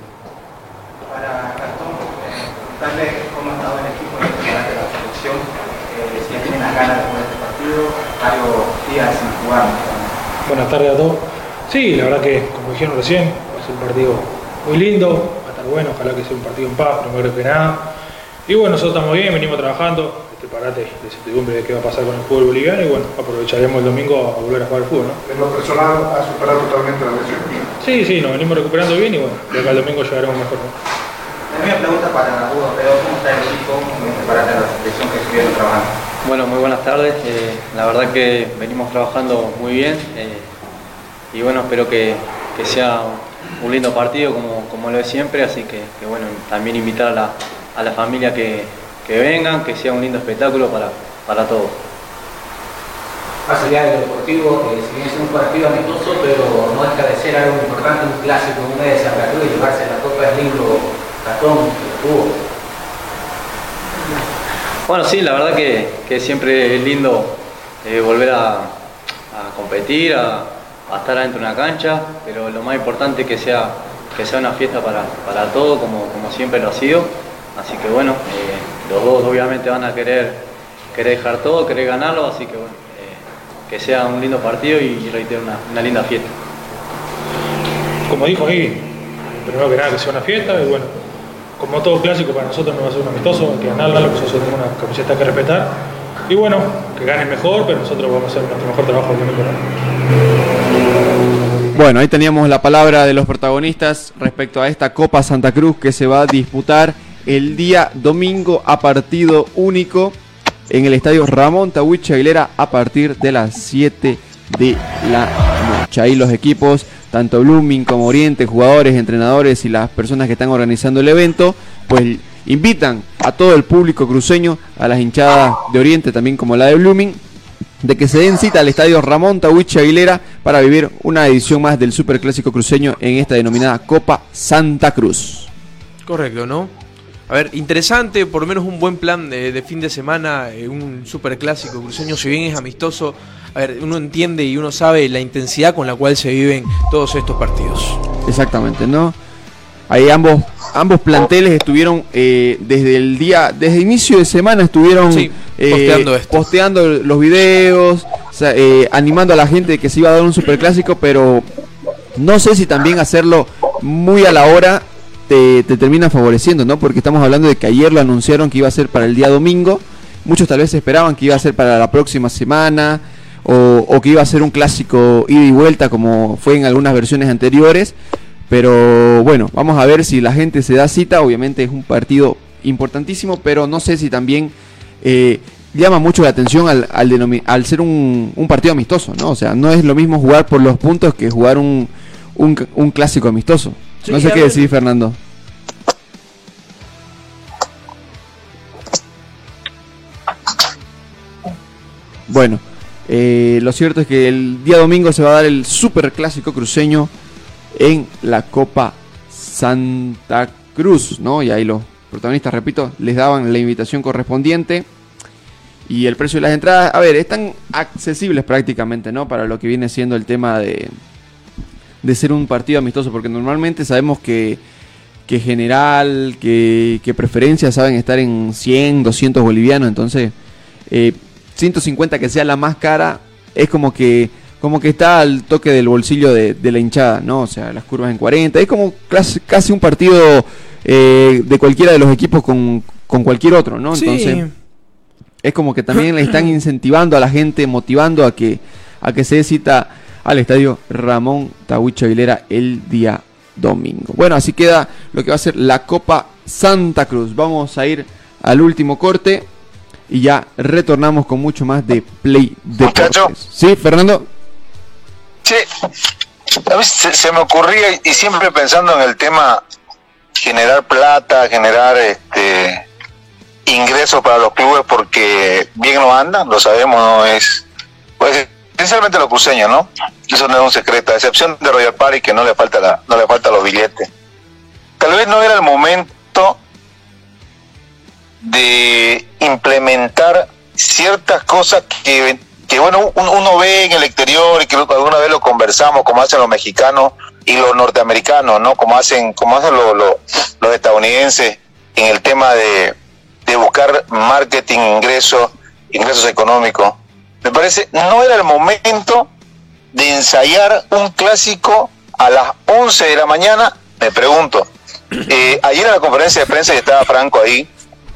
Para Gastón, eh, preguntarle cómo ha estado el equipo en el de la selección, eh, si tienen las ganas de jugar este partido, varios días sin jugar. Buenas tardes a todos. Sí, la verdad que, como dijeron recién, ser un partido muy lindo, estar bueno, ojalá que sea un partido en paz, primero que nada. Y bueno, nosotros estamos bien, venimos trabajando, este parate de certidumbre de qué va a pasar con el fútbol boliviano y bueno, aprovecharemos el domingo a volver a jugar al fútbol, ¿no? En lo personal, ha superado totalmente la lesión. Sí, sí, nos venimos recuperando bien y bueno, de acá al domingo llegaremos mejor, ¿no? La misma pregunta para Hugo Pedro, ¿cómo está el equipo en este parate de la selección que estuvieron trabajando? Bueno, muy buenas tardes. Eh, la verdad que venimos trabajando muy bien eh, y bueno, espero que, que, sea un lindo partido como, como lo es siempre, así que, que bueno, también invitar a la, a la familia que, que, vengan, que sea un lindo espectáculo para, para todos. Más allá de lo deportivo, eh, si bien es un partido amistoso, pero no deja de ser algo importante, un clásico, un mes de Santa Cruz y llevarse la Copa del Libro Gastón, que tuvo. Bueno, sí, la verdad que, que siempre es lindo eh, volver a, a competir, a, a, estar adentro de una cancha, pero lo más importante es que sea, que sea una fiesta para, para todos, como, como siempre lo ha sido. Así que bueno, eh, los dos obviamente van a querer, querer dejar todo, querer ganarlo, así que bueno, eh, que sea un lindo partido y, reitero, una, una linda fiesta. Como dijo ahí, primero que nada que sea una fiesta y bueno, como todo clásico para nosotros no va a ser un amistoso, hay que ganarla, nosotros tenemos una camiseta que respetar. Y bueno, que ganen mejor, pero nosotros vamos a hacer nuestro mejor trabajo obviamente. ¿no? Bueno, ahí teníamos la palabra de los protagonistas respecto a esta Copa Santa Cruz que se va a disputar el día domingo a partido único en el estadio Ramón Tawich Aguilera a partir de las 7 de la noche. Ahí los equipos tanto Blooming como Oriente, jugadores, entrenadores y las personas que están organizando el evento, pues invitan a todo el público cruceño, a las hinchadas de Oriente también como la de Blooming, de que se den cita al estadio Ramón Tawich Aguilera para vivir una edición más del Superclásico cruceño en esta denominada Copa Santa Cruz. Correcto, ¿no? A ver, interesante, por lo menos un buen plan de, de fin de semana, eh, un superclásico cruceño, si bien es amistoso, a ver, uno entiende y uno sabe la intensidad con la cual se viven todos estos partidos. Exactamente, ¿no? Ahí ambos, ambos planteles estuvieron eh, desde el día, desde inicio de semana estuvieron Sí, eh, posteando esto. posteando los videos, o sea, eh, animando a la gente de que se iba a dar un superclásico, pero no sé si también hacerlo muy a la hora te, te termina favoreciendo, ¿no? Porque estamos hablando de que ayer lo anunciaron que iba a ser para el día domingo, muchos tal vez esperaban que iba a ser para la próxima semana, o, o que iba a ser un clásico ida y vuelta como fue en algunas versiones anteriores. Pero bueno, vamos a ver si la gente se da cita. Obviamente es un partido importantísimo, pero no sé si también eh, llama mucho la atención al, al, ser un, un partido amistoso, ¿no? O sea, no es lo mismo jugar por los puntos que jugar un, un, un clásico amistoso. no sé qué decir, Fernando. Bueno, eh, lo cierto es que el día domingo se va a dar el super clásico cruceño en la Copa Santa Cruz, ¿no? Y ahí los protagonistas, repito, les daban la invitación correspondiente. Y el precio de las entradas, a ver, están accesibles prácticamente, ¿no? Para lo que viene siendo el tema de, de ser un partido amistoso, porque normalmente sabemos que, que general, que, que preferencia saben estar en 100, 200 bolivianos, entonces eh, 150 que sea la más cara es como que como que está al toque del bolsillo de, de la hinchada, ¿no? O sea, las curvas en 40, es como casi, casi un partido eh, de cualquiera de los equipos con, con cualquier otro, ¿no? Sí. Entonces es como que también le están incentivando a la gente, motivando a que a que se cita al estadio Ramón Tahuicho Aguilera el día domingo. Bueno, así queda lo que va a ser la Copa Santa Cruz. Vamos a ir al último corte y ya retornamos con mucho más de Play Deportes. Sí, Fernando. Sí, a mí se, me ocurría y siempre pensando en el tema generar plata, generar este ingresos para los clubes porque bien no andan, lo sabemos, no es pues esencialmente los cruceños, ¿no? Eso no es un secreto, a excepción de Royal Party que no le falta la, no le falta los billetes. Tal vez no era el momento de implementar ciertas cosas que, que, bueno, un- uno ve en el exterior y que alguna vez lo conversamos, como hacen los mexicanos y los norteamericanos, ¿no? Como hacen, como hacen los, los, los estadounidenses en el tema de, de buscar marketing, ingresos, ingresos económicos. Me parece, no era el momento de ensayar un clásico a las 11 de la mañana, me pregunto. Eh, ayer en la conferencia de prensa, y estaba Franco ahí,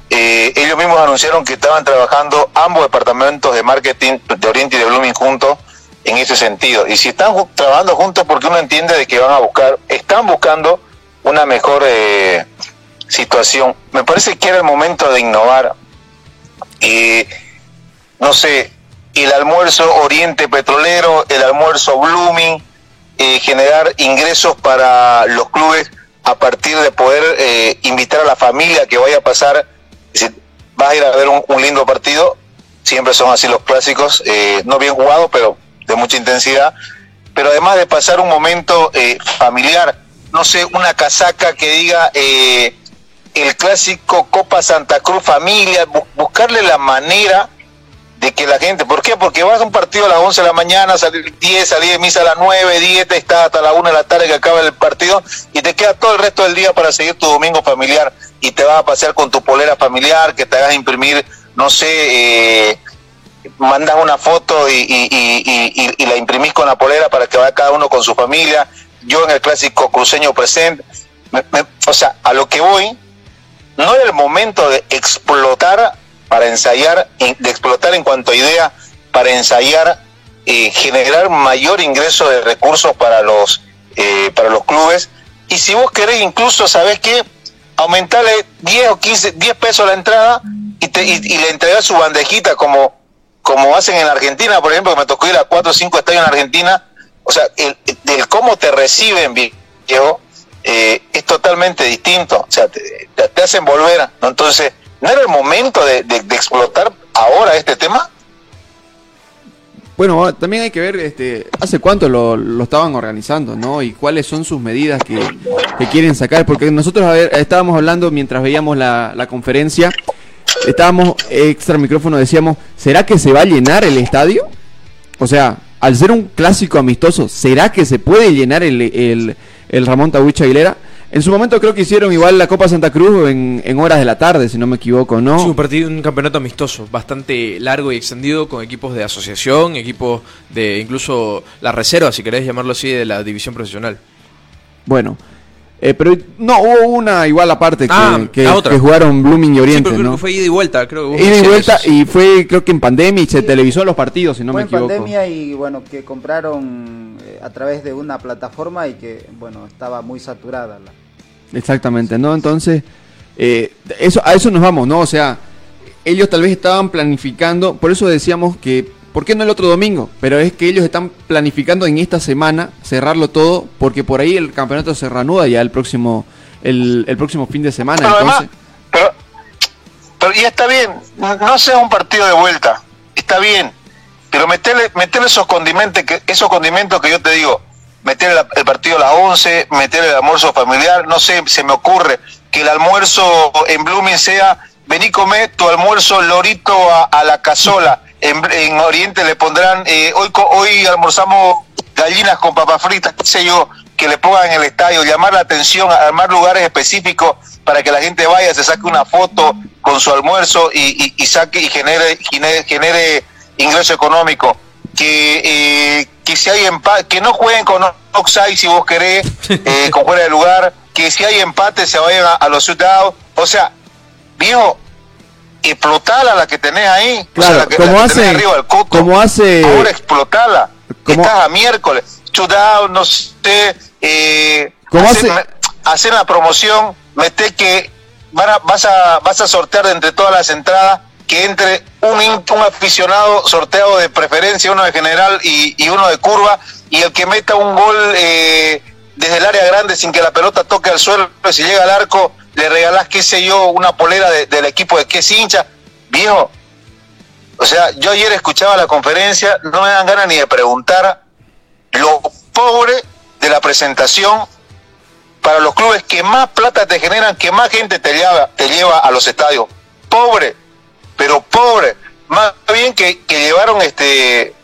eh, ellos mismos anunciaron que estaban trabajando ambos departamentos de marketing de Oriente y de Blooming juntos en ese sentido. Y si están trabajando juntos, porque uno entiende de que van a buscar, están buscando una mejor eh, situación. Me parece que era el momento de innovar. Eh, no sé, el almuerzo Oriente Petrolero, el almuerzo Blooming, eh, generar ingresos para los clubes a partir de poder eh, invitar a la familia que vaya a pasar. Si vas a ir a ver un, lindo partido, siempre son así los clásicos, eh, no bien jugados, pero de mucha intensidad. Pero además de pasar un momento eh, familiar, no sé, una casaca que diga eh, el clásico Copa Santa Cruz Familia, bu- buscarle la manera de que la gente, ¿por qué? Porque vas a un partido a las 11 de la mañana, salir 10, salir de misa a las 9, 10, estás hasta la 1 de la tarde que acaba el partido y te queda todo el resto del día para seguir tu domingo familiar y te vas a pasear con tu polera familiar, que te hagas imprimir, no sé, eh, mandas una foto y, y- y- y- la imprimís con la polera para que vaya cada uno con su familia, yo en el clásico cruceño presente, o sea, a lo que voy, no era el momento de explotar para ensayar, en- de explotar en cuanto a idea, para ensayar, eh, generar mayor ingreso de recursos para los, eh, para los clubes. Y si vos querés incluso, ¿sabés qué? Aumentarle 10 o 15, 10 pesos la entrada y, te, y, le entregas su bandejita como, como hacen en Argentina, por ejemplo, que me tocó ir a 4 o 5 estadios en Argentina. O sea, el, cómo te reciben, viejo, eh, es totalmente distinto. O sea, te- te hacen volver. ¿no? Entonces, ¿no era el momento de, de- explotar ahora este tema? Bueno, también hay que ver este, hace cuánto lo, lo estaban organizando, ¿no? Y cuáles son sus medidas que, que quieren sacar. Porque nosotros estábamos hablando mientras veíamos la, la conferencia, estábamos extra micrófono, decíamos, ¿será que se va a llenar el estadio? O sea, al ser un clásico amistoso, ¿será que se puede llenar el, el, el Ramón Tahuicha Aguilera? En su momento creo que hicieron igual la Copa Santa Cruz en, en horas de la tarde, si no me equivoco, ¿no? Sí, un partido, un campeonato amistoso, bastante largo y extendido con equipos de asociación, equipos de incluso la reserva, si querés llamarlo así, de la división profesional. Bueno, eh, pero no, hubo una igual aparte que, Ah, que, que jugaron Blooming y Sí, Oriente, pero creo ¿no? que fue ida y vuelta, creo que Ida y vuelta eso. y fue creo que en pandemia y se televisó los partidos, si no Fue me en equivoco. pandemia y bueno, que compraron eh, a través de una plataforma y que bueno, estaba muy saturada. La... Exactamente, ¿no? Entonces, eh, eso, a eso nos vamos, ¿no? O sea, ellos tal vez estaban planificando, por eso decíamos que ¿por qué no el otro domingo? Pero es que ellos están planificando en esta semana cerrarlo todo porque por ahí el campeonato se reanuda ya el próximo el, el próximo fin de semana. Pero además, entonces, pero, pero ya está bien, no, sea un partido de vuelta, está bien, pero meterle, meterle esos condimentos que, esos condimentos que yo te digo, meter el, partido a las 11, meter el almuerzo familiar, no sé, se me ocurre que el almuerzo en Blooming sea, vení comer tu almuerzo lorito a, a la cazola, en, en Oriente le pondrán, eh, hoy, hoy almorzamos gallinas con papas fritas, qué sé yo, que le pongan en el estadio, llamar la atención, armar lugares específicos para que la gente vaya, se saque una foto con su almuerzo y, y- y saque y genere, genere, genere ingreso económico. Que, eh, que si hay empate, que no jueguen con offside si vos querés, eh, con fuera de lugar, que si hay empate se vayan a, a los ciudadanos. O sea, viejo, explotala la que tenés ahí. o sea, Claro, la que, como la que hace- arriba coco. como hace- Ahora explotala. Como- Estás a miércoles. Shootout, no sé. Eh, Como hacer, hace- hacer la promoción, mete que van a- vas, a, vas a sortear de entre todas las entradas que entre un, un aficionado sorteado de preferencia, uno de general y, y uno de curva, y el que meta un gol eh, desde el área grande sin que la pelota toque al suelo, si llega al arco, le regalás, qué sé yo, una polera de- del equipo de que es hincha. Viejo, o sea, yo ayer escuchaba la conferencia, no me dan ganas ni de preguntar lo pobre de la presentación para los clubes que más plata te generan, que más gente te lleva, te lleva a los estadios. Pobre, pero pobre. Más bien que, que llevaron este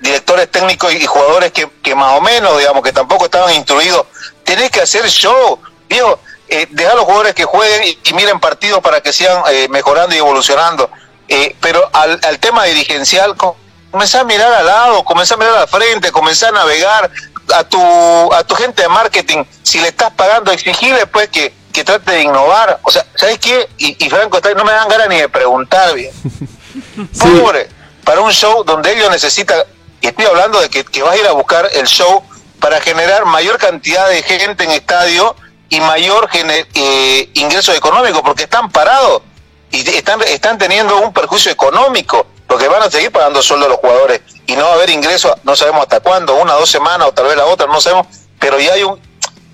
directores técnicos y jugadores que, que más o menos, digamos, que tampoco estaban instruidos. Tenés que hacer show, viejo. Eh, dejar a los jugadores que jueguen y, y miren partidos para que sigan eh, mejorando y evolucionando. Eh, pero al, al tema dirigencial, co- comenzá a mirar al lado, comenzá a mirar al frente, comenzá a navegar a tu, a tu gente de marketing. Si le estás pagando, exigirle pues que, que trate de innovar. O sea, ¿sabes qué? Y, y Franco, está- no me dan ganas ni de preguntar bien. Pobre, para un show donde ellos necesitan, y estoy hablando de que, que vas a ir a buscar el show para generar mayor cantidad de gente en estadio y mayor eh, ingreso económico, porque están parados y están, están teniendo un perjuicio económico, porque van a seguir pagando sueldo a los jugadores y no va a haber ingreso, no sabemos hasta cuándo, una, dos semanas o tal vez la otra, no sabemos, pero ya hay un,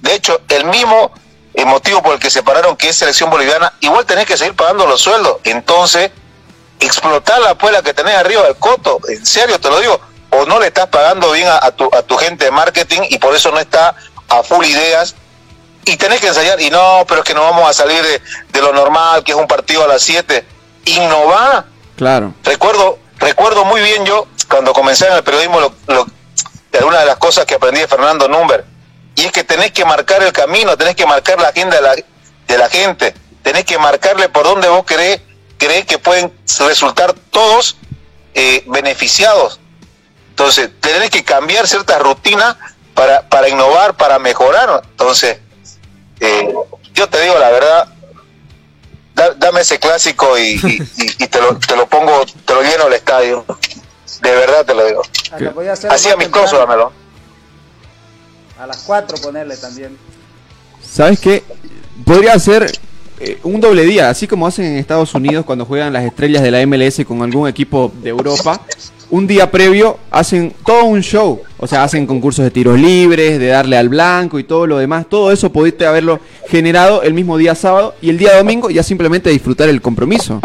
de hecho, el mismo eh, motivo por el que se pararon, que es selección boliviana, igual tenés que seguir pagando los sueldos, entonces explotar la puela que tenés arriba del coto, en serio te lo digo, o no le estás pagando bien a tu, a tu gente de marketing y por eso no está a full ideas y tenés que ensayar y no, pero es que no vamos a salir de, de lo normal, que es un partido a las 7, innovar. claro. Recuerdo, recuerdo muy bien yo cuando comencé en el periodismo lo, lo- de alguna de las cosas que aprendí de Fernando Number y es que tenés que marcar el camino, tenés que marcar la agenda de la, de la gente, tenés que marcarle por dónde vos querés, creés que pueden resultar todos eh, beneficiados. Entonces, tenés que cambiar ciertas rutinas para, para innovar, para mejorar. Entonces, eh, yo te digo la verdad, da- dame ese clásico y, y- y- y te, lo, te lo pongo, te lo lleno el estadio. De verdad te lo digo. Así más amistoso, temprano. dámelo. A las 4 ponerle también. ¿Sabes qué? Podría ser eh, un doble día, así como hacen en Estados Unidos cuando juegan las estrellas de la MLS con algún equipo de Europa. Un día previo hacen todo un show, o sea, hacen concursos de tiros libres, de darle al blanco y todo lo demás. Todo eso pudiste haberlo generado el mismo día sábado y el día domingo ya simplemente disfrutar el compromiso.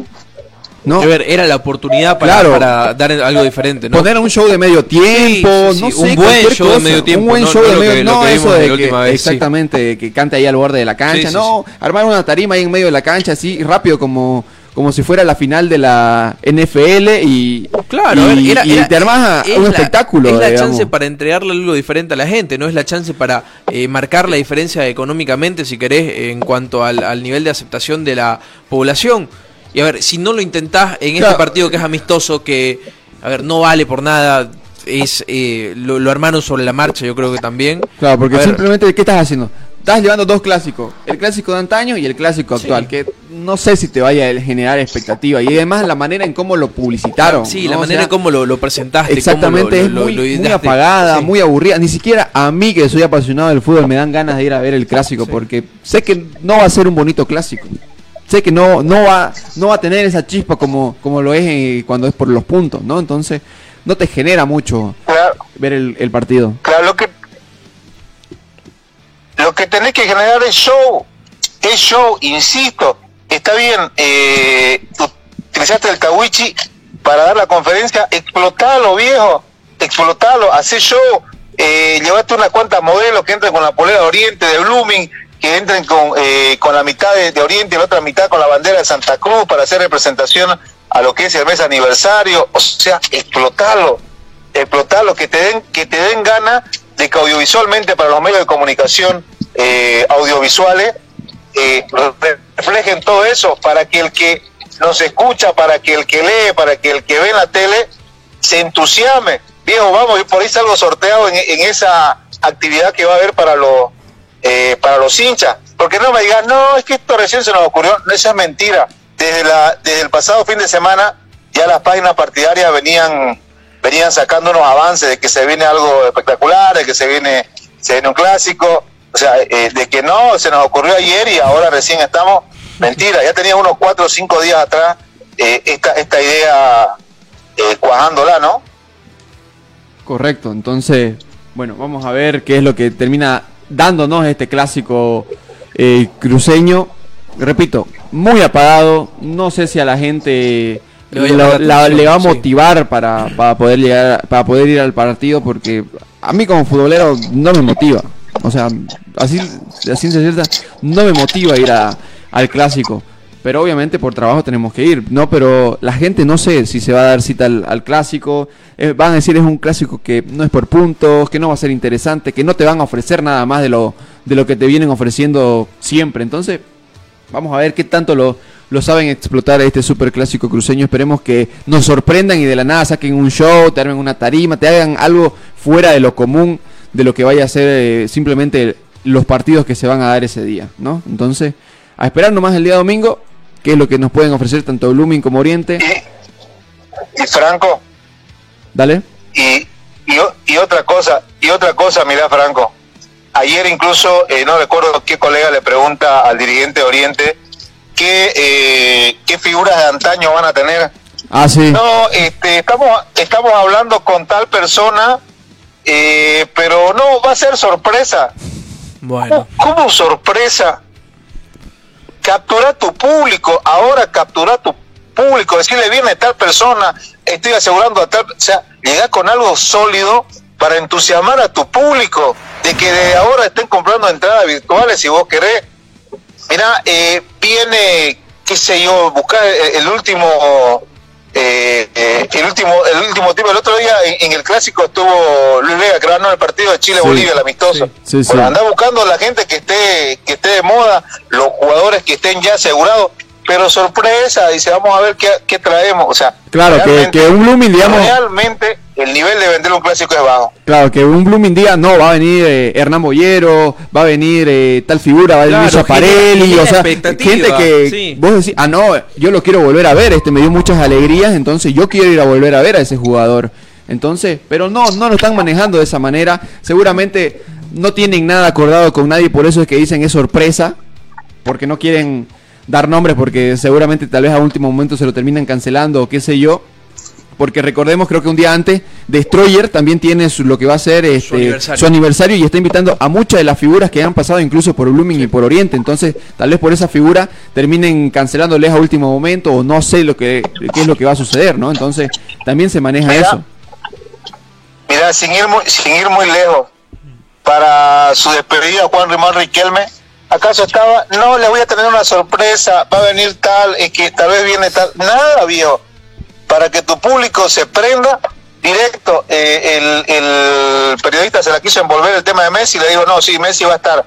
¿No? A ver, era la oportunidad para, Claro. para dar algo diferente, ¿no? Poner un show de medio tiempo, Sí, sí, no sí, sé, un buen show de medio tiempo, Un buen no- show no de medio lo no eso de que vez, exactamente que cante ahí al borde de la cancha, no, armar una tarima ahí en medio de la cancha así rápido como como si fuera la final de la NFL y Claro, y, era- y te armas es un la- espectáculo, Es la digamos. chance para entregarle algo diferente a la gente, no es la chance para eh, marcar la diferencia económicamente, si querés, en cuanto al, al nivel de aceptación de la población. Y a ver, si no lo intentás en Claro. este partido que es amistoso, que, a ver, no vale por nada, es eh, lo, lo armaron sobre la marcha, yo creo que también. Claro, porque A ver, simplemente ¿qué estás haciendo? Estás llevando dos clásicos, el clásico de antaño y el clásico actual, que no sé si te vaya a generar expectativa y además la manera en cómo lo publicitaron. Sí, ¿no? la O manera sea, en cómo lo, lo presentaste. Exactamente, cómo lo, es lo- muy, lo muy ideaste. apagada, Sí. muy aburrida. Ni siquiera a mí, que soy apasionado del fútbol, me dan ganas de ir a ver el clásico, porque sé que no va a ser un bonito clásico. sé que no, no, va, no va a tener esa chispa como, como lo es eh, cuando es por los puntos, ¿no? Entonces, no te genera mucho ver el, el partido. Claro, lo que lo que tenés que generar es show, es show, insisto. Está bien, eh, utilizaste el Kawichi para dar la conferencia, explotalo, viejo, explotalo, hace show, eh, llevate unas cuantas modelos que entren con la polera de Oriente, de Blooming, que entren con, eh, con la mitad de, Oriente y la otra mitad con la bandera de Santa Cruz para hacer representación a lo que es el mes aniversario, o sea, explotalo, explotalo, que te den, que te den gana de que audiovisualmente para los medios de comunicación eh, audiovisuales eh, reflejen todo eso para que el que nos escucha, para que el que lee, para que el que ve en la tele se entusiasme. Viejo, vamos, y por ahí salgo sorteado en, en esa actividad que va a haber para los eh, para los hinchas. Porque no me digan, no, es que esto recién se nos ocurrió. No, esa es mentira. Desde, la, desde el pasado fin de semana ya las páginas partidarias venían venían sacando unos avances de que se viene algo espectacular, de que se viene, se viene un clásico, o sea, eh, de que no, se nos ocurrió ayer y ahora recién estamos, mentira, ya tenía unos cuatro o cinco días atrás eh, esta, esta idea eh, cuajándola, ¿no? Correcto, entonces, bueno, vamos a ver qué es lo que termina dándonos este clásico eh, cruceño. Repito, muy apagado, no sé si a la gente Le la la- le va a sí. motivar para, para poder llegar, para poder ir al partido, porque a mí como futbolero no me motiva. O sea, así, a ciencia cierta, no me motiva ir a- al clásico. Pero obviamente por trabajo tenemos que ir, ¿no? Pero la gente no sé si se va a dar cita al, al clásico. Eh, van a decir es un clásico que no es por puntos, que no va a ser interesante, que no te van a ofrecer nada más de lo, de lo que te vienen ofreciendo siempre. Entonces, vamos a ver qué tanto lo, lo saben explotar a este super clásico cruceño. Esperemos que nos sorprendan y de la nada saquen un show, te armen una tarima, te hagan algo fuera de lo común, de lo que vaya a ser eh, simplemente los partidos que se van a dar ese día, ¿no? Entonces, a esperar nomás el día domingo, que es lo que nos pueden ofrecer tanto Blooming como Oriente. Y Franco, Dale. y, y, y otra cosa, y otra cosa, mira Franco, ayer incluso, eh, no recuerdo qué colega le pregunta al dirigente de Oriente qué, eh, qué figuras de antaño van a tener. Ah, sí. No, este, estamos, estamos hablando con tal persona, eh, pero no, va a ser sorpresa. Bueno. ¿Cómo sorpresa? Captura tu público, ahora captura tu público, decirle viene tal persona, estoy asegurando a tal, o sea, llega con algo sólido para entusiasmar a tu público, de que de ahora estén comprando entradas virtuales si vos querés. Mira, eh, viene, qué sé yo, buscar el, el último, eh, eh, el último, el último tipo. El otro día en, en el clásico estuvo Luis Vega, que ganó el partido de Chile-Bolivia, el amistoso. Sí, sí. Anda buscando la gente que esté, que esté de moda, los jugadores que estén ya asegurados, pero sorpresa, dice, vamos a ver qué, qué traemos. O sea, Claro, que, que un Blooming, digamos, realmente el nivel de vender un clásico es bajo. claro, que un Blooming diga, no, va a venir eh, Hernán Boyero, va a venir eh, tal figura, va a venir Claro, o sea, gente que sí. vos decís, ah, no, yo lo quiero volver a ver, este me dio muchas alegrías, entonces yo quiero ir a volver a ver a ese jugador. Entonces, pero no, no lo están manejando de esa manera, seguramente no tienen nada acordado con nadie, por eso es que dicen es sorpresa, porque no quieren dar nombres, porque seguramente tal vez a último momento se lo terminan cancelando o qué sé yo. Porque recordemos, creo que un día antes, Destroyer también tiene su- lo que va a ser este, aniversario. su aniversario y está invitando a muchas de las figuras que han pasado incluso por Blooming y por Oriente. Entonces, tal vez por esa figura terminen cancelándoles a último momento o no sé lo que qué es lo que va a suceder, ¿no? Entonces, también se maneja Mira. eso. Mira, sin ir muy, sin ir muy lejos, para su despedida Juan Rimán Riquelme, ¿acaso estaba? No, le voy a tener una sorpresa, va a venir tal, es que tal vez viene tal. Nada, viejo. Para que tu público se prenda, directo, eh, el, el periodista se la quiso envolver el tema de Messi, le digo, no, sí, Messi va a estar.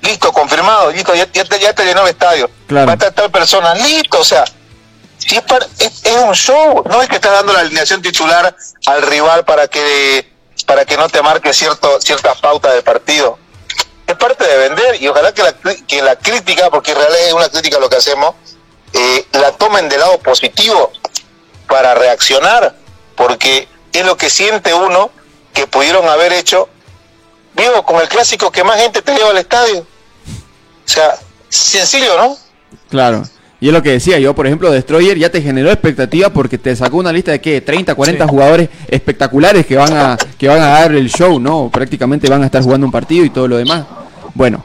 Listo, confirmado, listo, ya, ya te, ya te llenó el estadio. Claro. Va a estar tal persona, listo, o sea, si es, par- es, es un show, no es que estás dando la alineación titular al rival para que para que no te marque cierto ciertas pautas de partido. Es parte de vender y ojalá que la, que la crítica, porque en realidad es una crítica lo que hacemos, eh, la tomen del lado positivo para reaccionar, porque es lo que siente uno que pudieron haber hecho, vivo con el clásico que más gente te lleva al estadio. O sea, sencillo, ¿no? Claro. Y es lo que decía yo, por ejemplo, Destroyer ya te generó expectativa porque te sacó una lista de qué, 30, 40 jugadores espectaculares que van a que van a dar el show, ¿no? Prácticamente van a estar jugando un partido y todo lo demás. Bueno,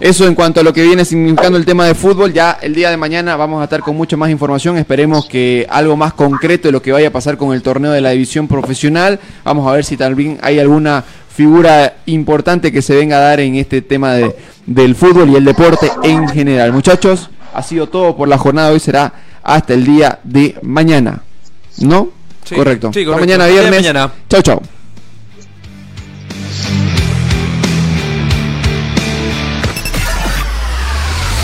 eso en cuanto a lo que viene significando el tema de fútbol, ya el día de mañana vamos a estar con mucha más información, esperemos que algo más concreto de lo que vaya a pasar con el torneo de la división profesional, vamos a ver si también hay alguna figura importante que se venga a dar en este tema de, del fútbol y el deporte en general. Muchachos, ha sido todo por la jornada hoy, será hasta el día de mañana. ¿No? Sí, correcto. sí, Hasta correcto. mañana viernes. mañana. Chau, chau.